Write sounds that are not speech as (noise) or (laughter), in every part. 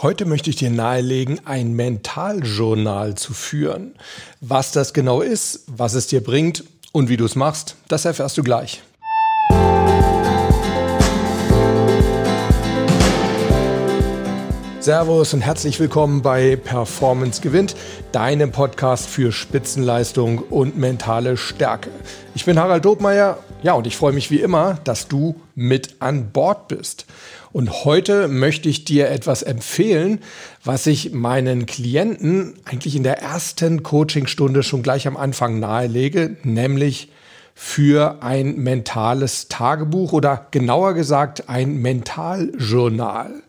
Heute möchte ich dir nahelegen, ein Mentaljournal zu führen. Was das genau ist, was es dir bringt und wie du es machst, das erfährst du gleich. Servus und herzlich willkommen bei Performance gewinnt, deinem Podcast für Spitzenleistung und mentale Stärke. Ich bin Harald Dobmeier, ja, und ich freue mich wie immer, dass du mit an Bord bist. Und heute möchte ich dir etwas empfehlen, was ich meinen Klienten eigentlich in der ersten Coachingstunde schon gleich am Anfang nahelege, nämlich für ein mentales Tagebuch oder genauer gesagt ein Mentaljournal.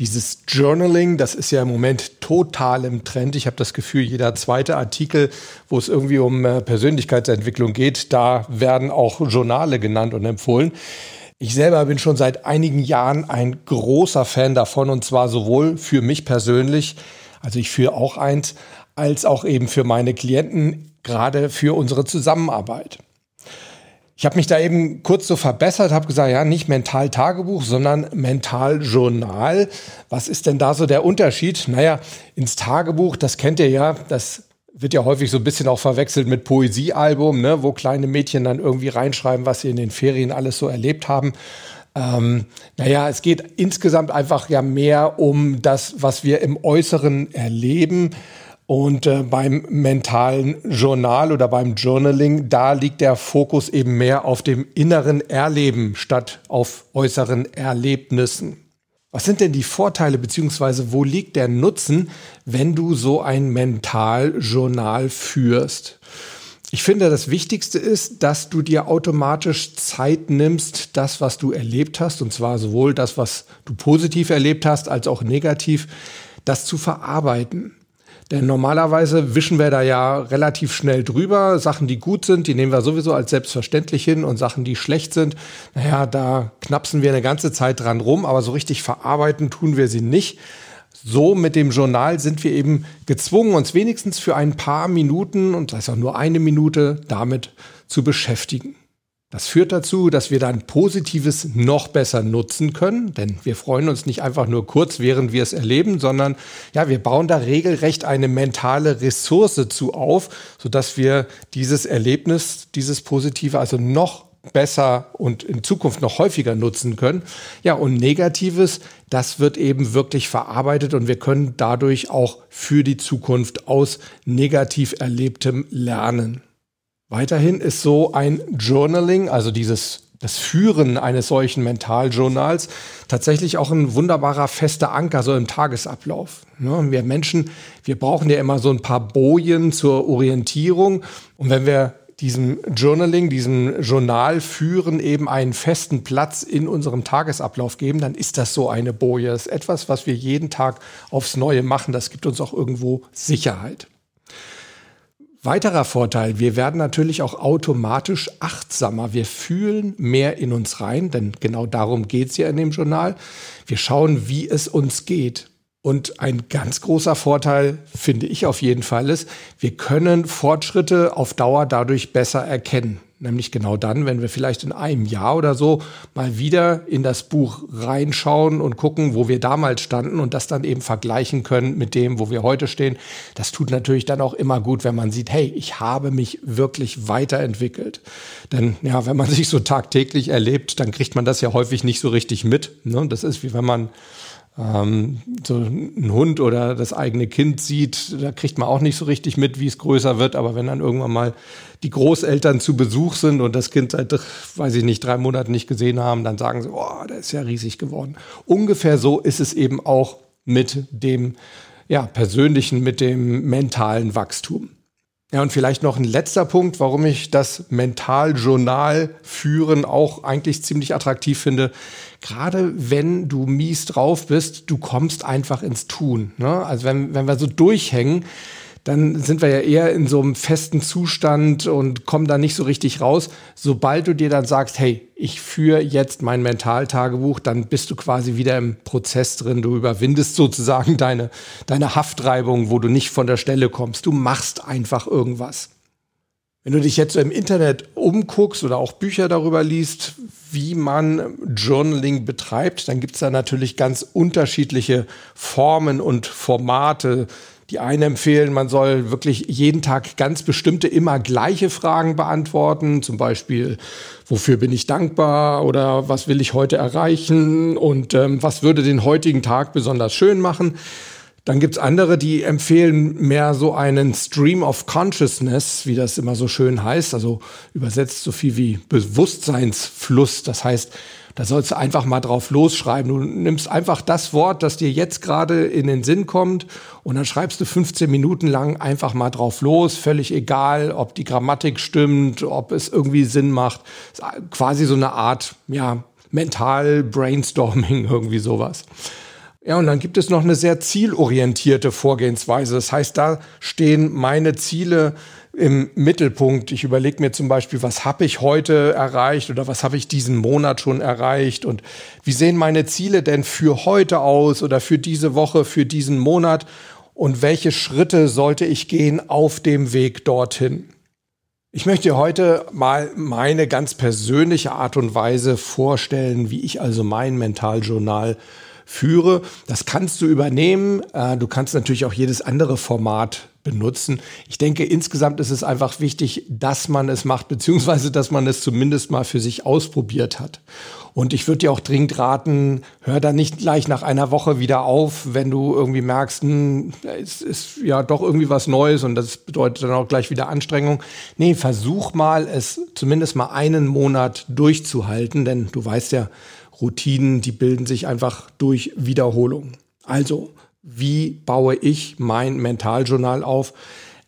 Dieses Journaling, das ist ja im Moment total im Trend. Ich habe das Gefühl, jeder zweite Artikel, wo es irgendwie um äh, Persönlichkeitsentwicklung geht, da werden auch Journale genannt und empfohlen. Ich selber bin schon seit einigen Jahren ein großer Fan davon und zwar sowohl für mich persönlich, also ich führe auch eins, als auch eben für meine Klienten, gerade für unsere Zusammenarbeit. Ich habe mich da eben kurz so verbessert, habe gesagt, ja, nicht mental Tagebuch, sondern mental Journal. Was ist denn da so der Unterschied? Naja, ins Tagebuch, das kennt ihr ja, das wird ja häufig so ein bisschen auch verwechselt mit Poesiealbum, ne, wo kleine Mädchen dann irgendwie reinschreiben, was sie in den Ferien alles so erlebt haben. Ähm, naja, es geht insgesamt einfach ja mehr um das, was wir im Äußeren erleben. Und äh, beim mentalen Journal oder beim Journaling, da liegt der Fokus eben mehr auf dem inneren Erleben statt auf äußeren Erlebnissen. Was sind denn die Vorteile beziehungsweise wo liegt der Nutzen, wenn du so ein Mentaljournal führst? Ich finde, das Wichtigste ist, dass du dir automatisch Zeit nimmst, das, was du erlebt hast, und zwar sowohl das, was du positiv erlebt hast, als auch negativ, das zu verarbeiten. Denn normalerweise wischen wir da ja relativ schnell drüber. Sachen, die gut sind, die nehmen wir sowieso als selbstverständlich hin. Und Sachen, die schlecht sind, naja, da knapsen wir eine ganze Zeit dran rum. Aber so richtig verarbeiten tun wir sie nicht. So mit dem Journal sind wir eben gezwungen, uns wenigstens für ein paar Minuten, und das ist auch nur eine Minute, damit zu beschäftigen. Das führt dazu, dass wir dann Positives noch besser nutzen können, denn wir freuen uns nicht einfach nur kurz, während wir es erleben, sondern ja, wir bauen da regelrecht eine mentale Ressource zu auf, sodass wir dieses Erlebnis, dieses Positive also noch besser und in Zukunft noch häufiger nutzen können. Ja, und Negatives, das wird eben wirklich verarbeitet und wir können dadurch auch für die Zukunft aus negativ Erlebtem lernen. Weiterhin ist so ein Journaling, also dieses das Führen eines solchen Mentaljournals tatsächlich auch ein wunderbarer fester Anker so im Tagesablauf. Ja, wir Menschen, wir brauchen ja immer so ein paar Bojen zur Orientierung. Und wenn wir diesem Journaling, diesem Journal führen eben einen festen Platz in unserem Tagesablauf geben, dann ist das so eine Boje. Das ist etwas, was wir jeden Tag aufs Neue machen. Das gibt uns auch irgendwo Sicherheit. Weiterer Vorteil, wir werden natürlich auch automatisch achtsamer. Wir fühlen mehr in uns rein, denn genau darum geht es ja in dem Journal. Wir schauen, wie es uns geht. Und ein ganz großer Vorteil, finde ich auf jeden Fall, ist, wir können Fortschritte auf Dauer dadurch besser erkennen. Nämlich genau dann, wenn wir vielleicht in einem Jahr oder so mal wieder in das Buch reinschauen und gucken, wo wir damals standen und das dann eben vergleichen können mit dem, wo wir heute stehen. Das tut natürlich dann auch immer gut, wenn man sieht, hey, ich habe mich wirklich weiterentwickelt. Denn ja, wenn man (laughs) sich so tagtäglich erlebt, dann kriegt man das ja häufig nicht so richtig mit. Ne? Das ist wie wenn man ähm, so ein Hund oder das eigene Kind sieht, da kriegt man auch nicht so richtig mit, wie es größer wird. Aber wenn dann irgendwann mal die Großeltern zu Besuch sind und das Kind seit, weiß ich nicht, drei Monaten nicht gesehen haben, dann sagen sie, oh, der ist ja riesig geworden. Ungefähr so ist es eben auch mit dem ja, persönlichen, mit dem mentalen Wachstum. Ja, und vielleicht noch ein letzter Punkt, warum ich das Mentaljournal führen auch eigentlich ziemlich attraktiv finde. Gerade wenn du mies drauf bist, du kommst einfach ins Tun. Ne? Also wenn, wenn wir so durchhängen, dann sind wir ja eher in so einem festen Zustand und kommen da nicht so richtig raus. Sobald du dir dann sagst, hey, ich führe jetzt mein Mentaltagebuch, dann bist du quasi wieder im Prozess drin. Du überwindest sozusagen deine, deine Haftreibung, wo du nicht von der Stelle kommst. Du machst einfach irgendwas. Wenn du dich jetzt im Internet umguckst oder auch Bücher darüber liest, wie man Journaling betreibt, dann gibt es da natürlich ganz unterschiedliche Formen und Formate. Die einen empfehlen, man soll wirklich jeden Tag ganz bestimmte, immer gleiche Fragen beantworten. Zum Beispiel, wofür bin ich dankbar oder was will ich heute erreichen und ähm, was würde den heutigen Tag besonders schön machen. Dann gibt's andere, die empfehlen mehr so einen Stream of Consciousness, wie das immer so schön heißt, also übersetzt so viel wie Bewusstseinsfluss. Das heißt, da sollst du einfach mal drauf losschreiben. Du nimmst einfach das Wort, das dir jetzt gerade in den Sinn kommt und dann schreibst du 15 Minuten lang einfach mal drauf los, völlig egal, ob die Grammatik stimmt, ob es irgendwie Sinn macht. Quasi so eine Art, ja, mental Brainstorming, (laughs) irgendwie sowas. Ja, und dann gibt es noch eine sehr zielorientierte Vorgehensweise. Das heißt, da stehen meine Ziele im Mittelpunkt. Ich überlege mir zum Beispiel, was habe ich heute erreicht oder was habe ich diesen Monat schon erreicht und wie sehen meine Ziele denn für heute aus oder für diese Woche, für diesen Monat und welche Schritte sollte ich gehen auf dem Weg dorthin. Ich möchte dir heute mal meine ganz persönliche Art und Weise vorstellen, wie ich also mein Mentaljournal führe. Das kannst du übernehmen. Äh, du kannst natürlich auch jedes andere Format benutzen. Ich denke, insgesamt ist es einfach wichtig, dass man es macht, beziehungsweise dass man es zumindest mal für sich ausprobiert hat. Und ich würde dir auch dringend raten, hör da nicht gleich nach einer Woche wieder auf, wenn du irgendwie merkst, hm, es ist ja doch irgendwie was Neues und das bedeutet dann auch gleich wieder Anstrengung. Nee, versuch mal, es zumindest mal einen Monat durchzuhalten, denn du weißt ja, Routinen, die bilden sich einfach durch Wiederholung. Also, wie baue ich mein Mentaljournal auf?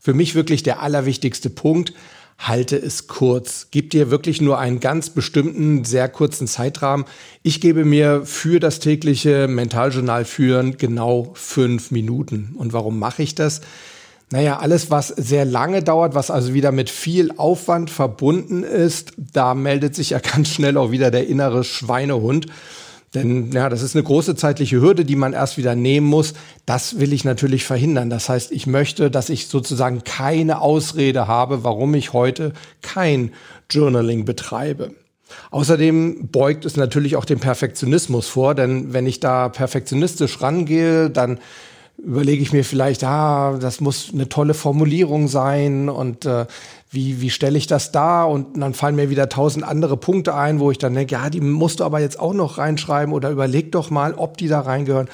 Für mich wirklich der allerwichtigste Punkt, halte es kurz. Gib dir wirklich nur einen ganz bestimmten, sehr kurzen Zeitrahmen. Ich gebe mir für das tägliche Mentaljournal führen genau fünf Minuten. Und warum mache ich das? Naja, alles, was sehr lange dauert, was also wieder mit viel Aufwand verbunden ist, da meldet sich ja (laughs) ganz schnell auch wieder der innere Schweinehund. Denn ja, das ist eine große zeitliche Hürde, die man erst wieder nehmen muss. Das will ich natürlich verhindern. Das heißt, ich möchte, dass ich sozusagen keine Ausrede habe, warum ich heute kein Journaling betreibe. Außerdem beugt es natürlich auch den Perfektionismus vor, denn wenn ich da perfektionistisch rangehe, dann überlege ich mir vielleicht, ah, das muss eine tolle Formulierung sein und äh, wie, wie stelle ich das da? Und dann fallen mir wieder tausend andere Punkte ein, wo ich dann denke, ja, die musst du aber jetzt auch noch reinschreiben oder überleg doch mal, ob die da reingehören.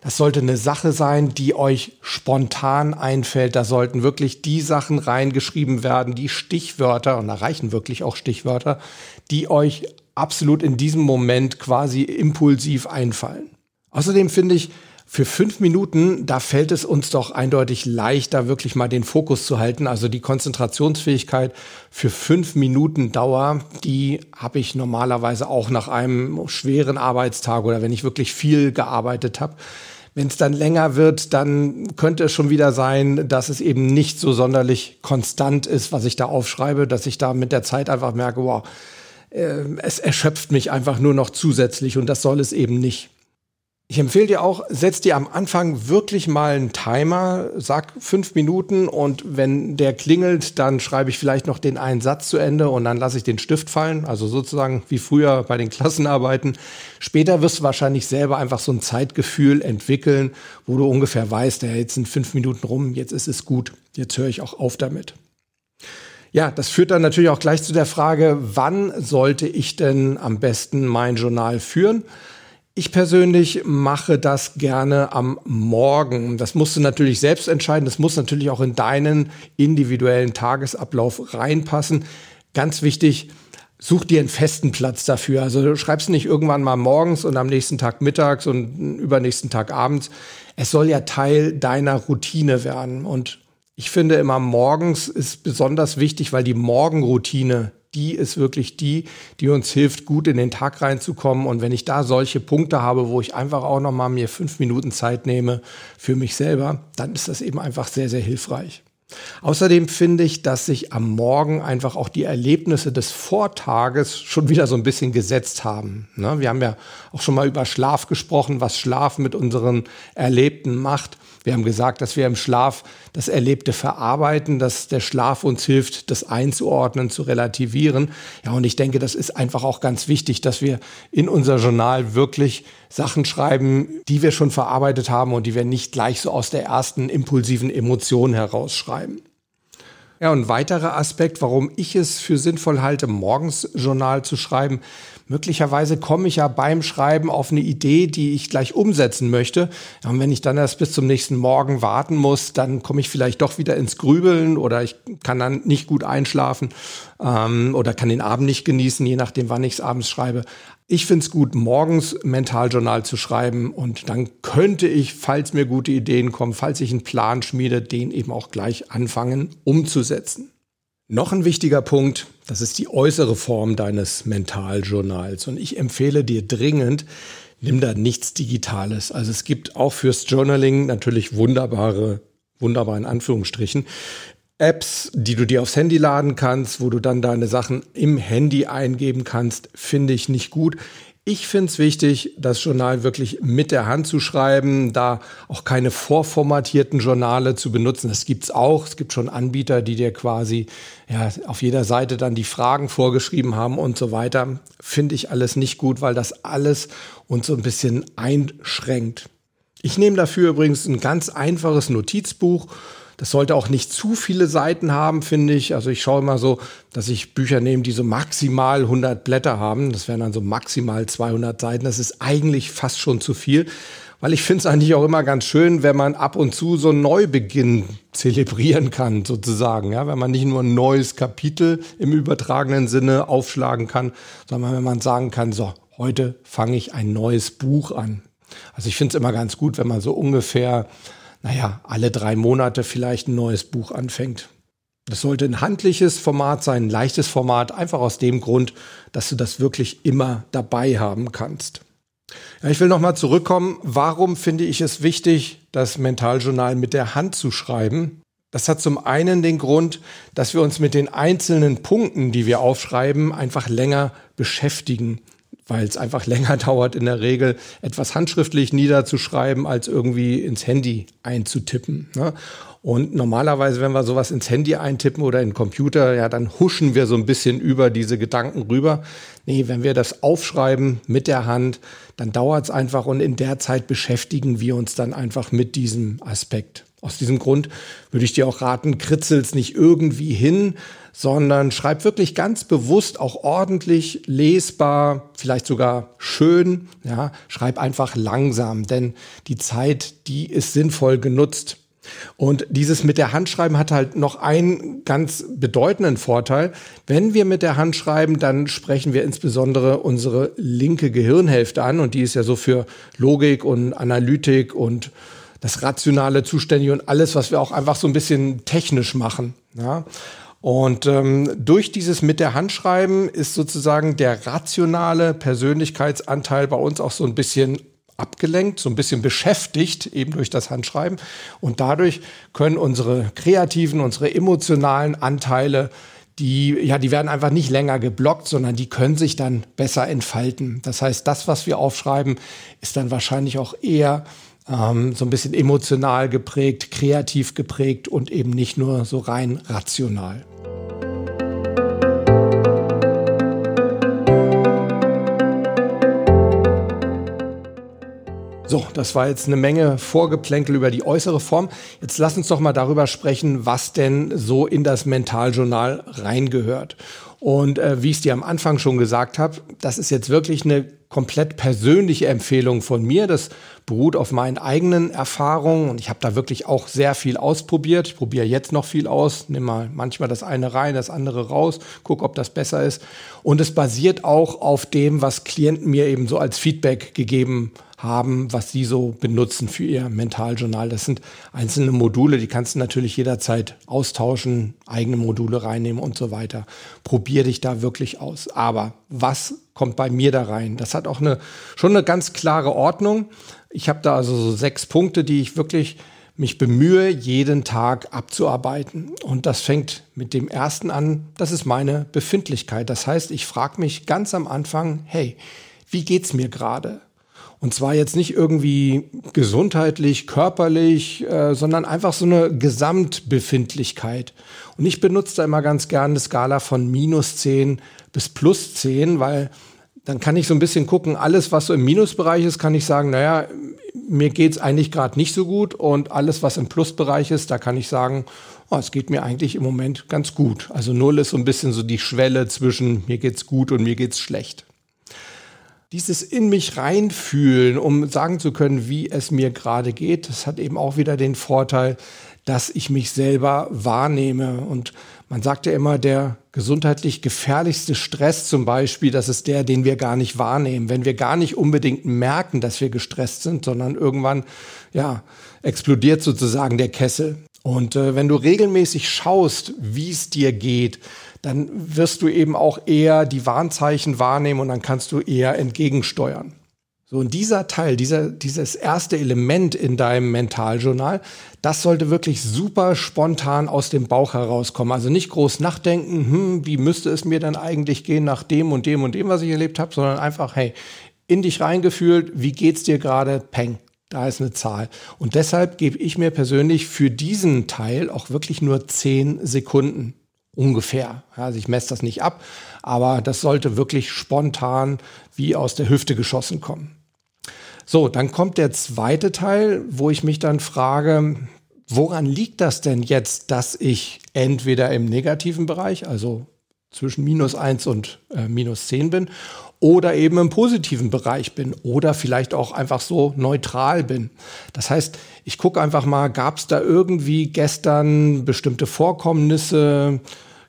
Das sollte eine Sache sein, die euch spontan einfällt. Da sollten wirklich die Sachen reingeschrieben werden, die Stichwörter, und da reichen wirklich auch Stichwörter, die euch absolut in diesem Moment quasi impulsiv einfallen. Außerdem finde ich, für fünf Minuten, da fällt es uns doch eindeutig leichter, wirklich mal den Fokus zu halten. Also die Konzentrationsfähigkeit für fünf Minuten Dauer, die habe ich normalerweise auch nach einem schweren Arbeitstag oder wenn ich wirklich viel gearbeitet habe. Wenn es dann länger wird, dann könnte es schon wieder sein, dass es eben nicht so sonderlich konstant ist, was ich da aufschreibe, dass ich da mit der Zeit einfach merke, wow, äh, es erschöpft mich einfach nur noch zusätzlich und das soll es eben nicht. Ich empfehle dir auch, setz dir am Anfang wirklich mal einen Timer, sag fünf Minuten und wenn der klingelt, dann schreibe ich vielleicht noch den einen Satz zu Ende und dann lasse ich den Stift fallen. Also sozusagen wie früher bei den (laughs) Klassenarbeiten. Später wirst du wahrscheinlich selber einfach so ein Zeitgefühl entwickeln, wo du ungefähr weißt, ja, jetzt sind fünf Minuten rum, jetzt ist es gut, jetzt höre ich auch auf damit. Ja, das führt dann natürlich auch gleich zu der Frage, wann sollte ich denn am besten mein Journal führen? Ich persönlich mache das gerne am Morgen. Das musst du natürlich selbst entscheiden. Das muss natürlich auch in deinen individuellen Tagesablauf reinpassen. Ganz wichtig, such dir einen festen Platz dafür. Also du schreibst nicht irgendwann mal morgens und am nächsten Tag mittags und übernächsten Tag abends. Es soll ja Teil deiner Routine werden. Und ich finde immer morgens ist besonders wichtig, weil die Morgenroutine die ist wirklich die, die uns hilft, gut in den Tag reinzukommen. Und wenn ich da solche Punkte habe, wo ich einfach auch noch mal mir fünf Minuten Zeit nehme für mich selber, dann ist das eben einfach sehr, sehr hilfreich. Außerdem finde ich, dass sich am Morgen einfach auch die Erlebnisse des Vortages schon wieder so ein bisschen gesetzt haben. Ne? Wir haben ja auch schon mal über Schlaf gesprochen, was Schlaf mit unseren Erlebten macht. Wir haben gesagt, dass wir im Schlaf das Erlebte verarbeiten, dass der Schlaf uns hilft, das einzuordnen, zu relativieren. Ja, und ich denke, das ist einfach auch ganz wichtig, dass wir in unser Journal wirklich Sachen schreiben, die wir schon verarbeitet haben und die wir nicht gleich so aus der ersten impulsiven Emotion herausschreiben. Ja, und weiterer Aspekt, warum ich es für sinnvoll halte, morgens Journal zu schreiben, möglicherweise komme ich ja beim Schreiben auf eine Idee, die ich gleich umsetzen möchte. Und wenn ich dann erst bis zum nächsten Morgen warten muss, dann komme ich vielleicht doch wieder ins Grübeln oder ich kann dann nicht gut einschlafen ähm, oder kann den Abend nicht genießen, je nachdem, wann ich es abends schreibe. Ich finde es gut, morgens Mentaljournal zu schreiben und dann könnte ich, falls mir gute Ideen kommen, falls ich einen Plan schmiede, den eben auch gleich anfangen umzusetzen. Noch ein wichtiger Punkt, das ist die äußere Form deines Mentaljournals und ich empfehle dir dringend, nimm da nichts Digitales. Also es gibt auch fürs Journaling natürlich wunderbare, wunderbar in Anführungsstrichen, Apps, die du dir aufs Handy laden kannst, wo du dann deine Sachen im Handy eingeben kannst, finde ich nicht gut. Ich finde es wichtig, das Journal wirklich mit der Hand zu schreiben, da auch keine vorformatierten Journale zu benutzen. Das gibt's auch. Es gibt schon Anbieter, die dir quasi ja, auf jeder Seite dann die Fragen vorgeschrieben haben und so weiter. Finde ich alles nicht gut, weil das alles uns so ein bisschen einschränkt. Ich nehme dafür übrigens ein ganz einfaches Notizbuch das sollte auch nicht zu viele Seiten haben, finde ich. Also ich schaue immer so, dass ich Bücher nehme, die so maximal 100 Blätter haben. Das wären dann so maximal 200 Seiten. Das ist eigentlich fast schon zu viel. Weil ich finde es eigentlich auch immer ganz schön, wenn man ab und zu so einen Neubeginn zelebrieren kann, sozusagen. Ja, wenn man nicht nur ein neues Kapitel im übertragenen Sinne aufschlagen kann, sondern wenn man sagen kann, so, heute fange ich ein neues Buch an. Also ich finde es immer ganz gut, wenn man so ungefähr naja, alle drei Monate vielleicht ein neues Buch anfängt. Das sollte ein handliches Format sein, ein leichtes Format, einfach aus dem Grund, dass du das wirklich immer dabei haben kannst. Ja, ich will nochmal zurückkommen. Warum finde ich es wichtig, das Mentaljournal mit der Hand zu schreiben? Das hat zum einen den Grund, dass wir uns mit den einzelnen Punkten, die wir aufschreiben, einfach länger beschäftigen weil es einfach länger (laughs) dauert, in der Regel etwas handschriftlich niederzuschreiben, als irgendwie ins Handy einzutippen. Ne? Und normalerweise, wenn wir sowas ins Handy eintippen oder in den Computer, ja, dann huschen wir so ein bisschen über diese Gedanken rüber. Nee, wenn wir das aufschreiben mit der Hand, dann dauert es einfach und in der Zeit beschäftigen wir uns dann einfach mit diesem Aspekt. Aus diesem Grund würde ich dir auch raten, kritzel's nicht irgendwie hin, sondern schreib wirklich ganz bewusst auch ordentlich, lesbar, vielleicht sogar schön, ja, schreib einfach langsam, denn die Zeit, die ist sinnvoll genutzt. Und dieses mit der Hand schreiben hat halt noch einen ganz bedeutenden Vorteil. Wenn wir mit der Hand schreiben, dann sprechen wir insbesondere unsere linke Gehirnhälfte an und die ist ja so für Logik und Analytik und das rationale Zuständige und alles, was wir auch einfach so ein bisschen technisch machen. Ja. Und ähm, durch dieses mit der Hand schreiben ist sozusagen der rationale Persönlichkeitsanteil bei uns auch so ein bisschen abgelenkt, so ein bisschen beschäftigt, eben durch das Handschreiben. Und dadurch können unsere kreativen, unsere emotionalen Anteile, die, ja, die werden einfach nicht länger geblockt, sondern die können sich dann besser entfalten. Das heißt, das, was wir aufschreiben, ist dann wahrscheinlich auch eher ähm, so ein bisschen emotional geprägt, kreativ geprägt und eben nicht nur so rein rational. So, das war jetzt eine Menge Vorgeplänkel über die äußere Form. Jetzt lass uns doch mal darüber sprechen, was denn so in das Mentaljournal reingehört. Und äh, wie ich es dir am Anfang schon gesagt habe, das ist jetzt wirklich eine komplett persönliche Empfehlung von mir. Das beruht auf meinen eigenen Erfahrungen und ich habe da wirklich auch sehr viel ausprobiert. Ich probiere jetzt noch viel aus, nehme mal manchmal das eine rein, das andere raus, gucke, ob das besser ist. Und es basiert auch auf dem, was Klienten mir eben so als Feedback gegeben haben haben, was sie so benutzen für ihr Mentaljournal. Das sind einzelne Module, die kannst du natürlich jederzeit austauschen, eigene Module reinnehmen und so weiter. Probier dich da wirklich aus. Aber was kommt bei mir da rein? Das hat auch eine, schon eine ganz klare Ordnung. Ich habe da also so sechs Punkte, die ich wirklich mich bemühe, jeden Tag abzuarbeiten. Und das fängt mit dem ersten an, das ist meine Befindlichkeit. Das heißt, ich frage mich ganz am Anfang, hey, wie geht's mir gerade? Und zwar jetzt nicht irgendwie gesundheitlich, körperlich, äh, sondern einfach so eine Gesamtbefindlichkeit. Und ich benutze da immer ganz gerne eine Skala von minus 10 bis plus 10, weil dann kann ich so ein bisschen gucken, alles, was so im Minusbereich ist, kann ich sagen, naja, mir geht's eigentlich gerade nicht so gut. Und alles, was im Plusbereich ist, da kann ich sagen, oh, es geht mir eigentlich im Moment ganz gut. Also null ist so ein bisschen so die Schwelle zwischen mir geht's gut und mir geht's schlecht dieses in mich reinfühlen, um sagen zu können, wie es mir gerade geht, das hat eben auch wieder den Vorteil, dass ich mich selber wahrnehme. Und man sagt ja immer, der gesundheitlich gefährlichste Stress zum Beispiel, das ist der, den wir gar nicht wahrnehmen. Wenn wir gar nicht unbedingt merken, dass wir gestresst sind, sondern irgendwann, ja, explodiert sozusagen der Kessel. Und äh, wenn du regelmäßig schaust, wie es dir geht, dann wirst du eben auch eher die Warnzeichen wahrnehmen und dann kannst du eher entgegensteuern. So, und dieser Teil, dieser, dieses erste Element in deinem Mentaljournal, das sollte wirklich super spontan aus dem Bauch herauskommen. Also nicht groß nachdenken, hm, wie müsste es mir denn eigentlich gehen nach dem und dem und dem, was ich erlebt habe, sondern einfach, hey, in dich reingefühlt, wie geht's dir gerade? Peng, da ist eine Zahl. Und deshalb gebe ich mir persönlich für diesen Teil auch wirklich nur zehn Sekunden ungefähr. Also ich messe das nicht ab, aber das sollte wirklich spontan wie aus der Hüfte geschossen kommen. So, dann kommt der zweite Teil, wo ich mich dann frage, woran liegt das denn jetzt, dass ich entweder im negativen Bereich, also zwischen minus eins und äh, minus zehn bin, oder eben im positiven Bereich bin oder vielleicht auch einfach so neutral bin. Das heißt, ich gucke einfach mal, gab es da irgendwie gestern bestimmte Vorkommnisse,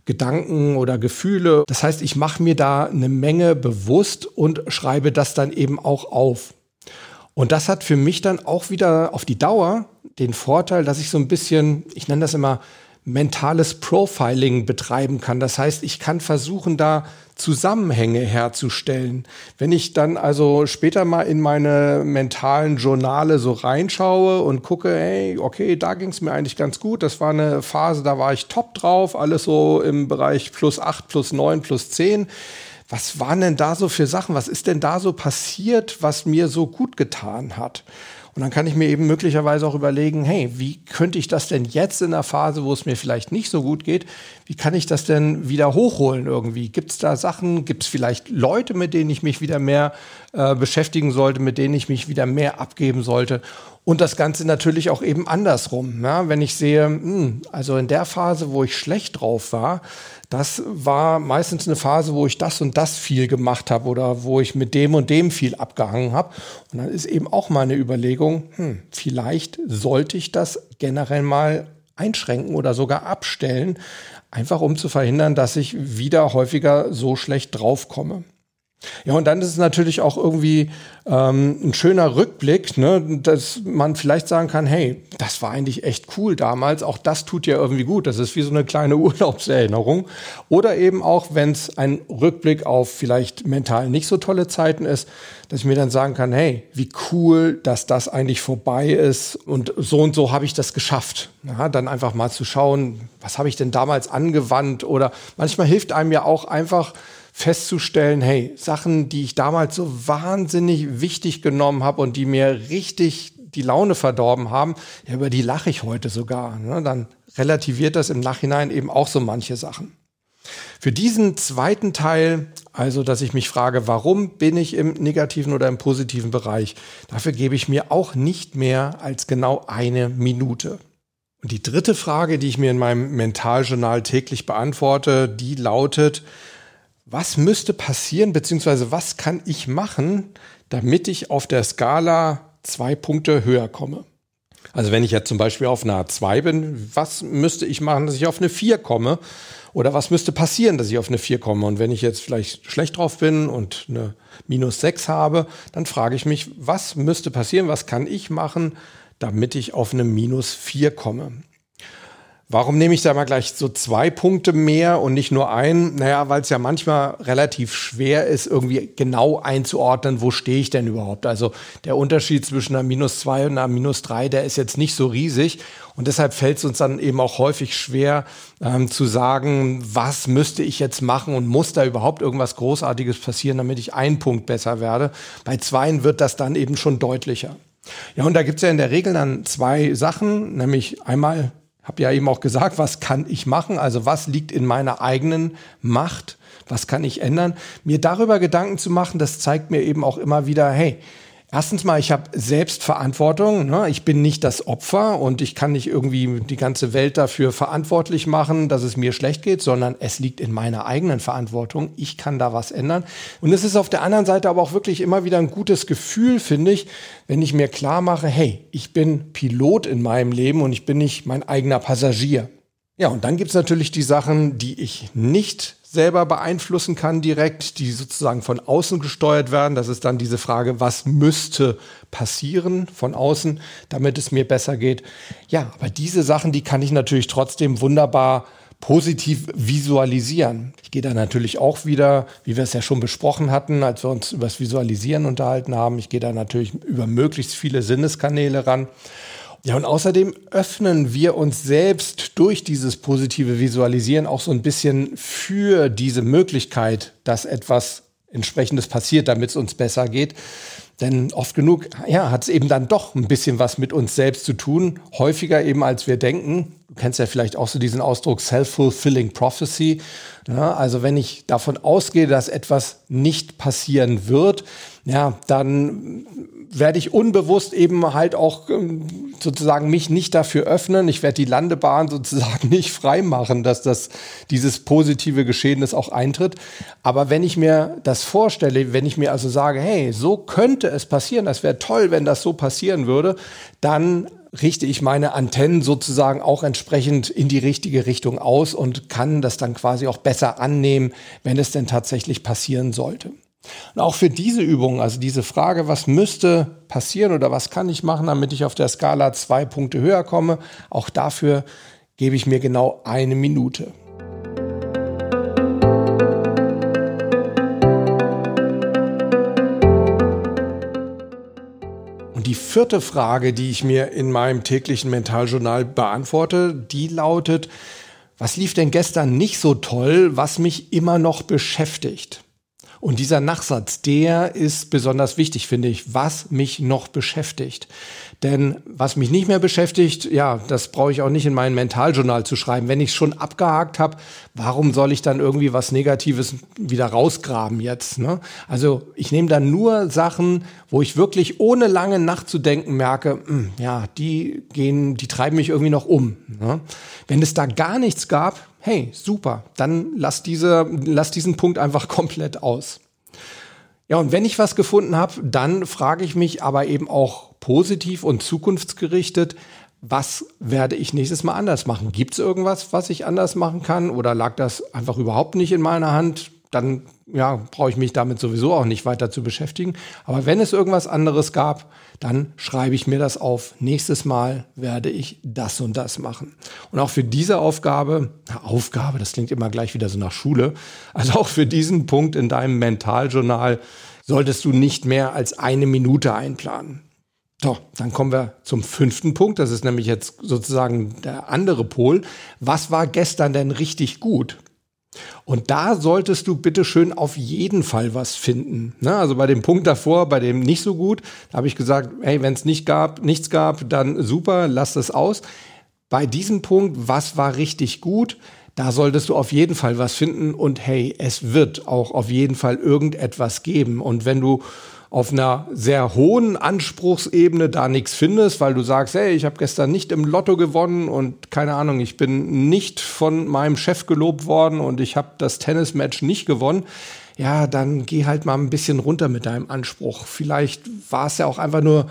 Gedanken oder Gefühle. Das heißt, ich mache mir da eine Menge bewusst und schreibe das dann eben auch auf. Und das hat für mich dann auch wieder auf die Dauer den Vorteil, dass ich so ein bisschen, ich nenne das immer mentales Profiling betreiben kann. Das heißt, ich kann versuchen, da Zusammenhänge herzustellen. Wenn ich dann also später mal in meine mentalen Journale so reinschaue und gucke, hey, okay, da ging es mir eigentlich ganz gut. Das war eine Phase, da war ich top drauf, alles so im Bereich plus acht, plus neun, plus zehn. Was waren denn da so für Sachen? Was ist denn da so passiert, was mir so gut getan hat? Und dann kann ich mir eben möglicherweise auch überlegen, hey, wie könnte ich das denn jetzt in der Phase, wo es mir vielleicht nicht so gut geht, wie kann ich das denn wieder hochholen irgendwie? Gibt es da Sachen, gibt es vielleicht Leute, mit denen ich mich wieder mehr äh, beschäftigen sollte, mit denen ich mich wieder mehr abgeben sollte? Und das Ganze natürlich auch eben andersrum. Ja? Wenn ich sehe, mh, hm, also in der Phase, wo ich schlecht drauf war, das war meistens eine Phase, wo ich das und das viel gemacht habe oder wo ich mit dem und dem viel abgehangen habe. Und dann ist eben auch meine Überlegung, hm, vielleicht sollte ich das generell mal einschränken oder sogar abstellen, einfach um zu verhindern, dass ich wieder häufiger so schlecht draufkomme. Ja, und dann ist es natürlich auch irgendwie ähm, ein schöner Rückblick, ne, dass man vielleicht sagen kann, hey, das war eigentlich echt cool damals. Auch das tut ja irgendwie gut. Das ist wie so eine kleine (laughs) Urlaubserinnerung. Oder eben auch, wenn es ein Rückblick auf vielleicht mental nicht so tolle Zeiten ist, dass ich mir dann sagen kann, hey, wie cool, dass das eigentlich vorbei ist und so und so habe ich das geschafft. Ja, dann einfach mal zu schauen, was habe ich denn damals angewandt oder manchmal hilft einem ja auch einfach, festzustellen, hey, Sachen, die ich damals so wahnsinnig wichtig genommen habe und die mir richtig die Laune verdorben haben, ja, über die lache ich heute sogar. Ne? Dann relativiert das im Nachhinein eben auch so manche Sachen. Für diesen zweiten Teil, also dass ich mich frage, warum bin ich im negativen oder im positiven Bereich, dafür gebe ich mir auch nicht mehr als genau eine Minute. Und die dritte Frage, die ich mir in meinem Mentaljournal täglich beantworte, die lautet, was müsste passieren, beziehungsweise was kann ich machen, damit ich auf der Skala zwei Punkte höher komme? Also wenn ich jetzt zum Beispiel auf einer 2 bin, was müsste ich machen, dass ich auf eine 4 komme? Oder was müsste passieren, dass ich auf eine 4 komme? Und wenn ich jetzt vielleicht schlecht drauf bin und eine minus 6 habe, dann frage ich mich, was müsste passieren, was kann ich machen, damit ich auf eine minus 4 komme? Warum nehme ich da mal gleich so zwei Punkte mehr und nicht nur ein? Naja, weil es ja manchmal relativ schwer ist, irgendwie genau einzuordnen, wo stehe ich denn überhaupt. Also der Unterschied zwischen einer minus zwei und einer minus drei, der ist jetzt nicht so riesig. Und deshalb fällt es uns dann eben auch häufig schwer ähm, zu sagen, was müsste ich jetzt machen und muss da überhaupt irgendwas Großartiges passieren, damit ich einen Punkt besser werde. Bei zweien wird das dann eben schon deutlicher. Ja, und da gibt es ja in der Regel dann zwei Sachen, nämlich einmal habe ja eben auch gesagt, was kann ich machen? Also was liegt in meiner eigenen Macht? Was kann ich ändern? Mir darüber Gedanken zu machen, das zeigt mir eben auch immer wieder, hey, Erstens mal, ich habe Selbstverantwortung. Ne? Ich bin nicht das Opfer und ich kann nicht irgendwie die ganze Welt dafür verantwortlich machen, dass es mir schlecht geht, sondern es liegt in meiner eigenen Verantwortung. Ich kann da was ändern. Und es ist auf der anderen Seite aber auch wirklich immer wieder ein gutes Gefühl, finde ich, wenn ich mir klar mache, hey, ich bin Pilot in meinem Leben und ich bin nicht mein eigener Passagier. Ja, und dann gibt's natürlich die Sachen, die ich nicht selber beeinflussen kann direkt, die sozusagen von außen gesteuert werden. Das ist dann diese Frage, was müsste passieren von außen, damit es mir besser geht. Ja, aber diese Sachen, die kann ich natürlich trotzdem wunderbar positiv visualisieren. Ich gehe da natürlich auch wieder, wie wir es ja schon besprochen hatten, als wir uns über das Visualisieren unterhalten haben, ich gehe da natürlich über möglichst viele Sinneskanäle ran. Ja, und außerdem öffnen wir uns selbst durch dieses positive Visualisieren auch so ein bisschen für diese Möglichkeit, dass etwas entsprechendes passiert, damit es uns besser geht. Denn oft genug, ja, hat es eben dann doch ein bisschen was mit uns selbst zu tun, häufiger eben als wir denken. Du kennst ja vielleicht auch so diesen Ausdruck Self-Fulfilling Prophecy. Ja, also wenn ich davon ausgehe, dass etwas nicht passieren wird, ja, dann werde ich unbewusst eben halt auch ähm, sozusagen mich nicht dafür öffnen. Ich werde die Landebahn sozusagen (laughs) nicht frei machen, dass das, dieses positive Geschehnis auch eintritt. Aber wenn ich mir das vorstelle, wenn ich mir also sage, hey, so könnte es passieren, das wäre toll, wenn das so passieren würde, dann richte ich meine Antennen sozusagen auch entsprechend in die richtige Richtung aus und kann das dann quasi auch besser annehmen, wenn es denn tatsächlich passieren sollte. Und auch für diese Übung, also diese Frage, was müsste passieren oder was kann ich machen, damit ich auf der Skala zwei Punkte höher komme, auch dafür gebe ich mir genau eine Minute. Die vierte Frage, die ich mir in meinem täglichen Mentaljournal beantworte, die lautet, was lief denn gestern nicht so toll, was mich immer noch beschäftigt? Und dieser Nachsatz, der ist besonders wichtig, finde ich, was mich noch beschäftigt. Denn was mich nicht mehr beschäftigt, ja, das brauche ich auch nicht in mein Mentaljournal zu schreiben. Wenn ich es schon abgehakt habe, warum soll ich dann irgendwie was Negatives wieder rausgraben jetzt? Ne? Also ich nehme dann nur Sachen, wo ich wirklich ohne lange nachzudenken merke, mh, hm, ja, die gehen, die treiben mich irgendwie noch um. Ne? Wenn es da gar nichts gab, hey, super, dann lass, diese, lass diesen Punkt einfach (laughs) komplett aus. Ja, und wenn ich was gefunden habe, dann frage ich mich aber eben auch positiv und zukunftsgerichtet, was werde ich nächstes Mal anders machen? Gibt es irgendwas, was ich anders machen kann? Oder lag das einfach überhaupt nicht in meiner Hand? Dann ja, brauche ich mich damit sowieso auch nicht weiter zu beschäftigen. Aber wenn es irgendwas anderes gab, dann schreibe ich mir das auf. Nächstes Mal werde ich das und das machen. Und auch für diese Aufgabe, Aufgabe, das klingt immer gleich wieder so nach Schule, also auch für diesen Punkt in deinem Mentaljournal solltest du nicht mehr als eine Minute einplanen. So, dann kommen wir zum fünften Punkt. Das ist nämlich jetzt sozusagen der andere Pol. Was war gestern denn richtig gut? Und da solltest du bitte schön auf jeden Fall was finden. Ne? Also bei dem Punkt davor, bei dem nicht so gut, habe ich gesagt, hey, wenn es nicht gab, nichts gab, dann super, lass es aus. Bei diesem Punkt, was war richtig gut? Da solltest du auf jeden Fall was finden und hey, es wird auch auf jeden Fall irgendetwas geben. Und wenn du auf einer sehr hohen Anspruchsebene da nichts findest, weil du sagst, hey, ich habe gestern nicht im Lotto gewonnen und keine Ahnung, ich bin nicht von meinem Chef gelobt worden und ich habe das Tennismatch nicht gewonnen, ja, dann geh halt mal ein bisschen runter mit deinem Anspruch. Vielleicht war es ja auch einfach nur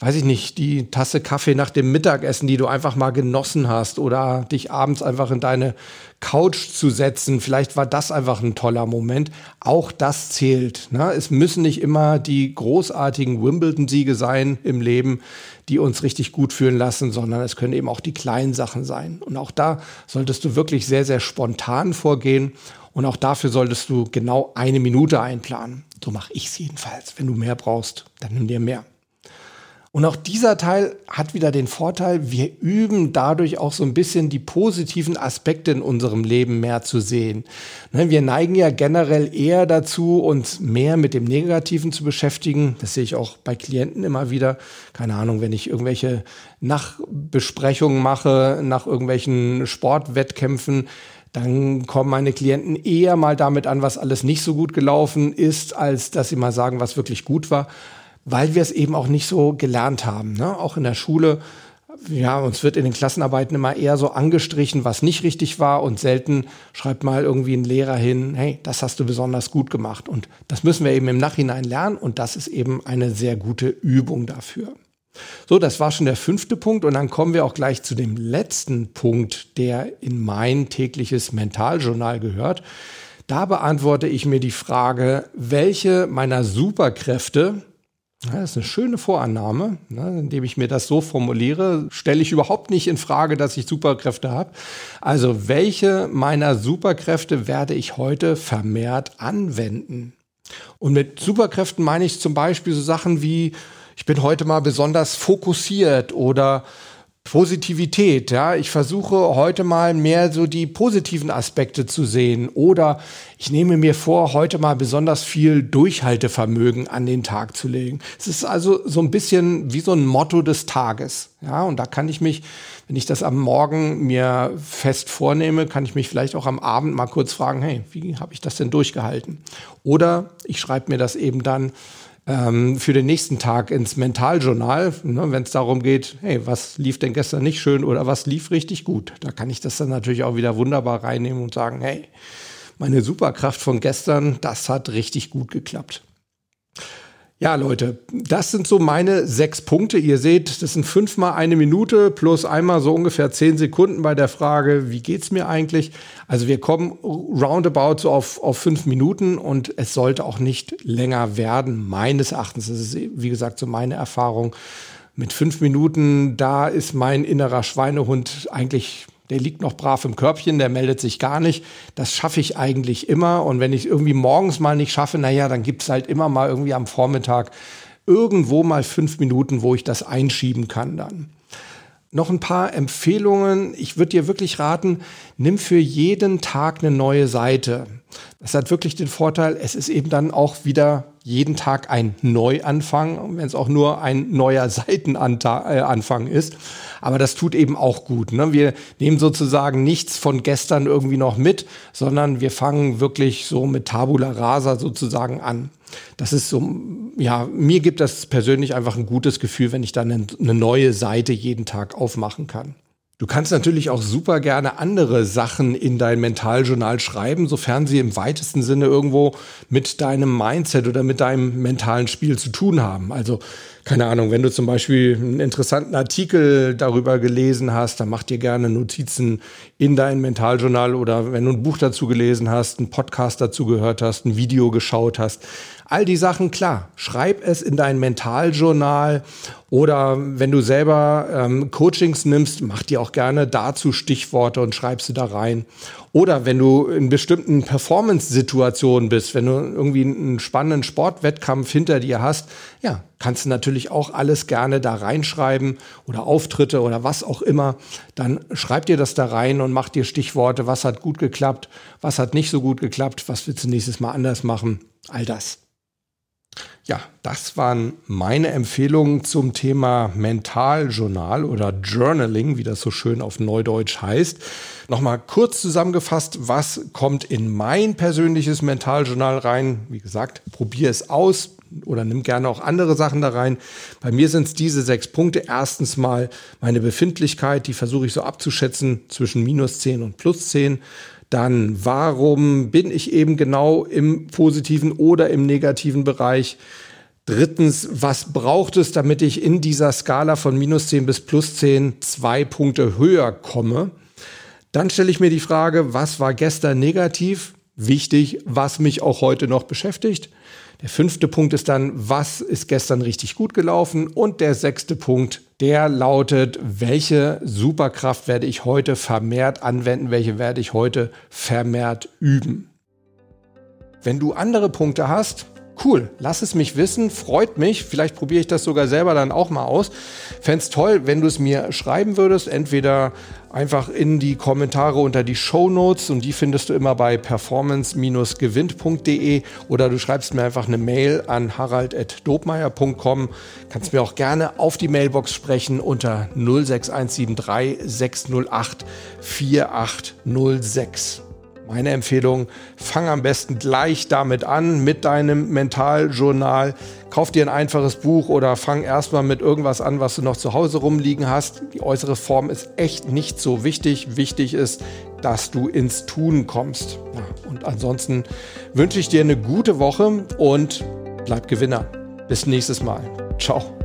weiß ich nicht, die Tasse Kaffee nach dem Mittagessen, die du einfach mal genossen hast oder dich abends einfach in deine Couch zu setzen. Vielleicht war das einfach ein toller Moment. Auch das zählt. Ne? Es müssen nicht immer die großartigen Wimbledon-Siege sein im Leben. die uns richtig gut fühlen lassen, sondern es können eben auch die kleinen Sachen sein. Und auch da solltest du wirklich sehr, sehr spontan vorgehen. Und auch dafür solltest du genau eine Minute einplanen. So mache ich es jedenfalls. Wenn du mehr brauchst, dann nimm dir mehr. Und auch dieser Teil hat wieder den Vorteil, wir üben dadurch auch so ein bisschen die positiven Aspekte in unserem Leben mehr zu sehen. Ne, wir neigen ja generell eher dazu, uns mehr mit dem Negativen zu beschäftigen. Das sehe ich auch bei Klienten immer wieder. Keine Ahnung, wenn ich irgendwelche Nachbesprechungen mache, nach irgendwelchen Sportwettkämpfen, dann kommen meine Klienten eher mal damit an, was alles nicht so gut gelaufen ist, als dass sie mal sagen, was wirklich gut war weil wir es eben auch nicht so gelernt haben. Ne? Auch in der Schule, ja, uns wird in den Klassenarbeiten immer eher so angestrichen, was nicht richtig war und selten schreibt mal irgendwie ein Lehrer hin, hey, das hast du besonders gut gemacht. Und das müssen wir eben im Nachhinein lernen und das ist eben eine sehr gute Übung dafür. So, das war schon der fünfte Punkt und dann kommen wir auch gleich zu dem letzten Punkt, der in mein tägliches Mentaljournal gehört. Da beantworte ich mir die Frage, welche meiner Superkräfte ja, das ist eine schöne Vorannahme, ne, indem ich mir das so formuliere, stelle ich überhaupt nicht in Frage, dass ich Superkräfte habe. Also welche meiner Superkräfte werde ich heute vermehrt anwenden? Und mit Superkräften meine ich zum Beispiel so Sachen wie, ich bin heute mal besonders fokussiert oder Positivität, ja. Ich versuche heute mal mehr so die positiven Aspekte zu sehen oder ich nehme mir vor, heute mal besonders viel Durchhaltevermögen an den Tag zu legen. Es ist also so ein bisschen wie so ein Motto des Tages, ja. Und da kann ich mich, wenn ich das am Morgen mir fest vornehme, kann ich mich vielleicht auch am Abend mal kurz fragen, hey, wie habe ich das denn durchgehalten? Oder ich schreibe mir das eben dann ähm, für den nächsten Tag ins Mentaljournal, ne, wenn es darum geht, hey, was lief denn gestern nicht schön oder was lief richtig gut. Da kann ich das dann natürlich auch wieder wunderbar reinnehmen und sagen, hey, meine Superkraft von gestern, das hat richtig gut geklappt. Ja, Leute, das sind so meine sechs Punkte. Ihr seht, das sind fünfmal eine Minute plus einmal so ungefähr zehn Sekunden bei der Frage, wie geht's mir eigentlich? Also wir kommen roundabout so auf, auf fünf Minuten und es sollte auch nicht länger werden, meines Erachtens. Das ist, wie gesagt, so meine Erfahrung. Mit fünf Minuten, da ist mein innerer Schweinehund eigentlich der liegt noch brav im Körbchen, der meldet sich gar nicht. Das schaffe ich eigentlich immer. Und wenn ich irgendwie morgens mal nicht schaffe, naja, dann gibt's halt immer mal irgendwie am Vormittag irgendwo mal fünf Minuten, wo ich das einschieben kann dann. Noch ein paar Empfehlungen. Ich würde dir wirklich raten, nimm für jeden Tag eine neue Seite. Das hat wirklich den Vorteil, es ist eben dann auch wieder jeden Tag ein Neuanfang, wenn es auch nur ein neuer Seitenanfang ist. Aber das tut eben auch gut. Ne? Wir nehmen sozusagen nichts von gestern irgendwie noch mit, sondern wir fangen wirklich so mit Tabula Rasa sozusagen an. Das ist so, ja, mir gibt das persönlich einfach ein gutes Gefühl, wenn ich dann eine neue Seite jeden Tag aufmachen kann. Du kannst natürlich auch super gerne andere Sachen in dein Mentaljournal schreiben, sofern sie im weitesten Sinne irgendwo mit deinem Mindset oder mit deinem mentalen Spiel zu tun haben. Also keine Ahnung, wenn du zum Beispiel einen interessanten Artikel darüber gelesen hast, dann mach dir gerne Notizen in dein Mentaljournal oder wenn du ein Buch dazu gelesen hast, einen Podcast dazu gehört hast, ein Video geschaut hast, All die Sachen, klar, schreib es in dein Mentaljournal oder wenn du selber ähm, Coachings nimmst, mach dir auch gerne dazu Stichworte und schreib sie da rein. Oder wenn du in bestimmten Performance-Situationen bist, wenn du irgendwie einen spannenden Sportwettkampf hinter dir hast, ja, kannst du natürlich auch alles gerne da reinschreiben oder Auftritte oder was auch immer. Dann schreib dir das da rein und mach dir Stichworte, was hat gut geklappt, was hat nicht so gut geklappt, was willst du nächstes Mal anders machen. All das. Ja, das waren meine Empfehlungen zum Thema Mentaljournal oder Journaling, wie das so schön auf Neudeutsch heißt. Nochmal kurz zusammengefasst, was kommt in mein persönliches Mentaljournal rein? Wie gesagt, probier es aus oder nimm gerne auch andere Sachen da rein. Bei mir sind es diese sechs Punkte. Erstens mal meine Befindlichkeit, die versuche ich so abzuschätzen zwischen minus 10 und plus 10. Dann, warum bin ich eben genau im positiven oder im negativen Bereich? Drittens, was braucht es, damit ich in dieser Skala von minus 10 bis plus 10 zwei Punkte höher komme? Dann stelle ich mir die Frage, was war gestern negativ? Wichtig, was mich auch heute noch beschäftigt. Der fünfte Punkt ist dann, was ist gestern richtig gut gelaufen? Und der sechste Punkt, der lautet, welche Superkraft werde ich heute vermehrt anwenden? Welche werde ich heute vermehrt üben? Wenn du andere Punkte hast, Cool, lass es mich wissen, freut mich. Vielleicht probiere ich das sogar selber dann auch mal aus. Fände es toll, wenn du es mir schreiben würdest, entweder einfach in die Kommentare unter die Show Notes und die findest du immer bei performance-gewinnt.de oder du schreibst mir einfach eine Mail an harald.dobmeier.com. Kannst mir auch gerne auf die Mailbox sprechen unter 06173 608 4806. Meine Empfehlung, fang am besten gleich damit an, mit deinem Mentaljournal. Kauf dir ein einfaches Buch oder fang erstmal mit irgendwas an, was du noch zu Hause rumliegen hast. Die äußere Form ist echt nicht so wichtig. Wichtig ist, dass du ins Tun kommst. Ja, und ansonsten wünsche ich dir eine gute Woche und bleib Gewinner. Bis nächstes Mal. Ciao.